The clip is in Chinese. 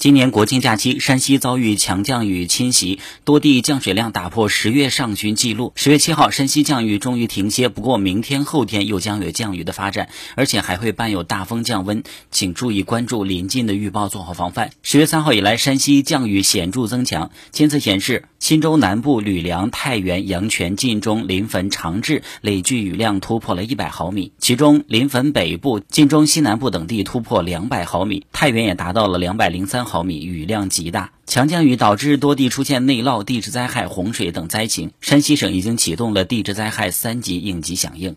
今年国庆假期，山西遭遇强降雨侵袭，多地降水量打破十月上旬纪录。十月七号，山西降雨终于停歇，不过明天、后天又将有降雨的发展，而且还会伴有大风降温，请注意关注临近的预报，做好防范。十月三号以来，山西降雨显著增强，监测显示，忻州南部吕梁、太原、阳泉、晋中、临汾、长治累计雨量突破了一百毫米，其中临汾北部、晋中西南部等地突破两百毫米，太原也达到了两百零三。毫米雨量极大，强降雨导致多地出现内涝、地质灾害、洪水等灾情。山西省已经启动了地质灾害三级应急响应。